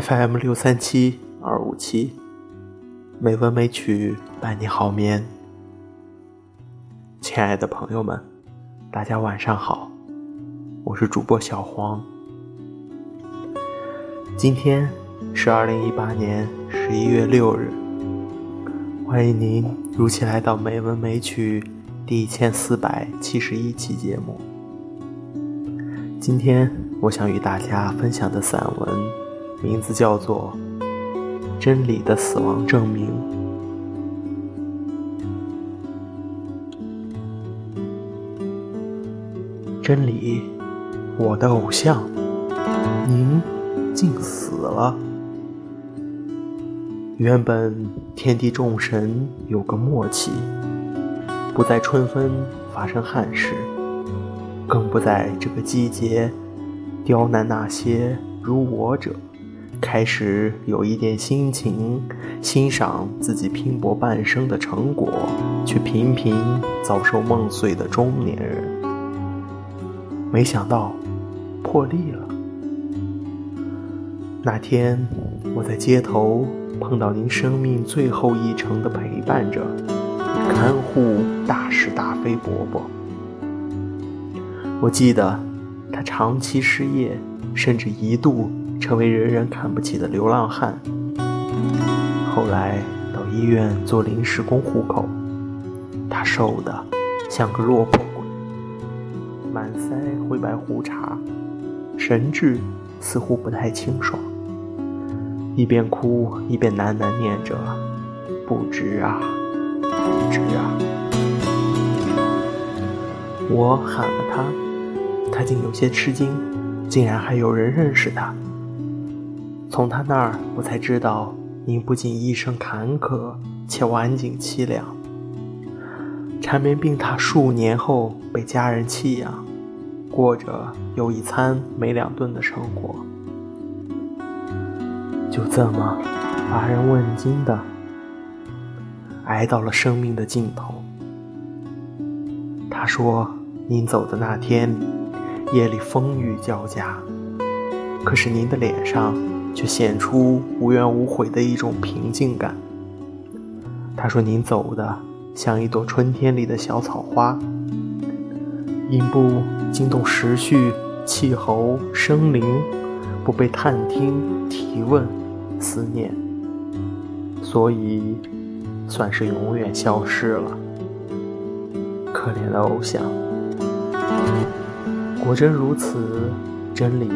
FM 六三七二五七，美文美曲伴你好眠。亲爱的朋友们，大家晚上好，我是主播小黄。今天是二零一八年十一月六日，欢迎您如期来到《美文美曲》第一千四百七十一期节目。今天我想与大家分享的散文。名字叫做《真理的死亡证明》。真理，我的偶像，您竟死了。原本天地众神有个默契，不在春分发生憾事，更不在这个季节刁难那些如我者。开始有一点心情，欣赏自己拼搏半生的成果，却频频遭受梦碎的中年人。没想到破例了。那天我在街头碰到您生命最后一程的陪伴者，看护大是大非伯伯。我记得他长期失业，甚至一度。成为人人看不起的流浪汉，后来到医院做临时工糊口。他瘦的像个落魄鬼，满腮灰白胡茬，神志似乎不太清爽，一边哭一边喃喃念着：“不值啊，不值啊！”我喊了他，他竟有些吃惊，竟然还有人认识他。从他那儿，我才知道，您不仅一生坎坷，且晚景凄凉。缠绵病榻数年后，被家人弃养，过着有一餐没两顿的生活，就这么乏人问津的挨到了生命的尽头。他说：“您走的那天，夜里风雨交加，可是您的脸上……”却显出无怨无悔的一种平静感。他说：“您走的像一朵春天里的小草花，因不惊动时序、气候、生灵，不被探听、提问、思念，所以算是永远消失了。可怜的偶像，果真如此，真理，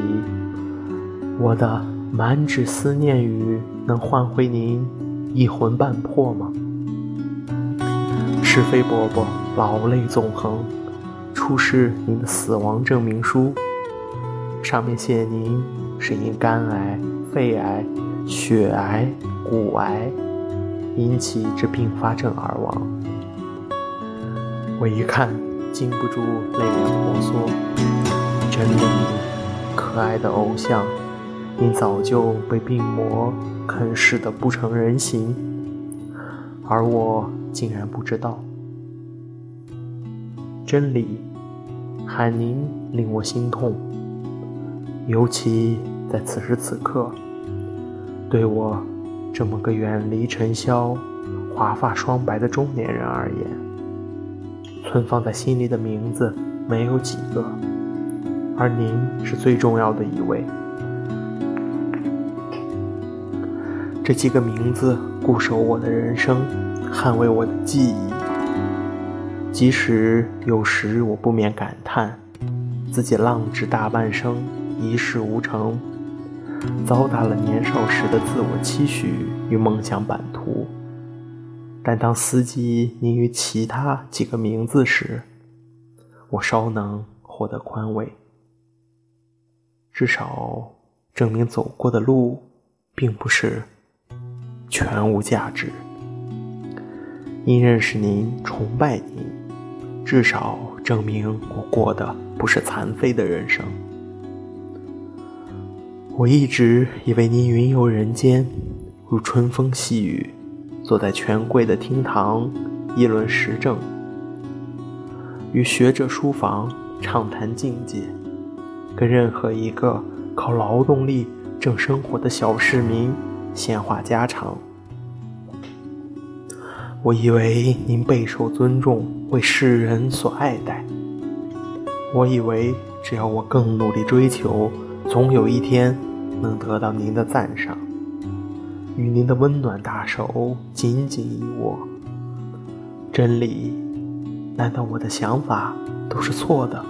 我的。”满纸思念语能换回您一魂半魄吗？是非伯伯老泪纵横，出示您的死亡证明书，上面写您是因肝癌、肺癌、血癌、骨癌引起之并发症而亡。我一看，禁不住泪眼婆娑。真理，可爱的偶像。你早就被病魔啃噬的不成人形，而我竟然不知道。真理，喊您令我心痛，尤其在此时此刻，对我这么个远离尘嚣、华发双白的中年人而言，存放在心里的名字没有几个，而您是最重要的一位。这几个名字固守我的人生，捍卫我的记忆。即使有时我不免感叹，自己浪掷大半生，一事无成，糟蹋了年少时的自我期许与梦想版图。但当司机您与其他几个名字时，我稍能获得宽慰。至少证明走过的路，并不是。全无价值。因认识您，崇拜您，至少证明我过的不是残废的人生。我一直以为您云游人间，如春风细雨，坐在权贵的厅堂议论时政，与学者书房畅谈境界，跟任何一个靠劳动力挣生活的小市民闲话家常。我以为您备受尊重，为世人所爱戴。我以为只要我更努力追求，总有一天能得到您的赞赏，与您的温暖大手紧紧一握。真理？难道我的想法都是错的，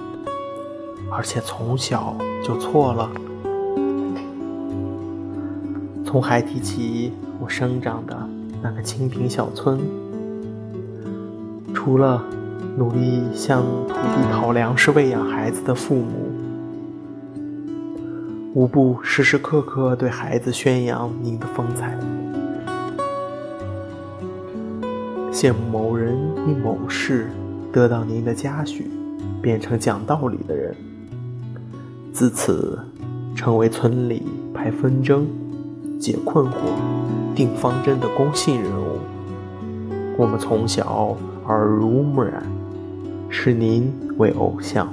而且从小就错了？从孩提起，我生长的那个清贫小村，除了努力向土地讨粮食喂养孩子的父母，无不时时刻刻对孩子宣扬您的风采。羡慕某人因某事得到您的嘉许，变成讲道理的人，自此成为村里排纷争、解困惑、定方针的公信人物。我们从小耳濡目染，视您为偶像。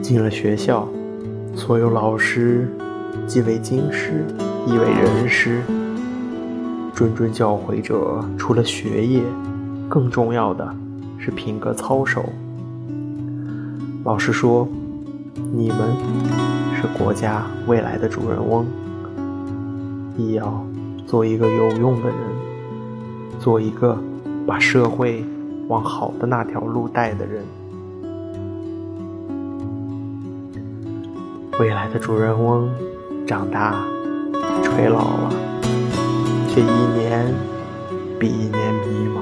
进了学校，所有老师既为经师，亦为人师。谆谆教诲者，除了学业，更重要的是品格操守。老师说：“你们是国家未来的主人翁，亦要做一个有用的人，做一个把社会往好的那条路带的人。”未来的主人翁长大垂老了。却一年比一年迷茫。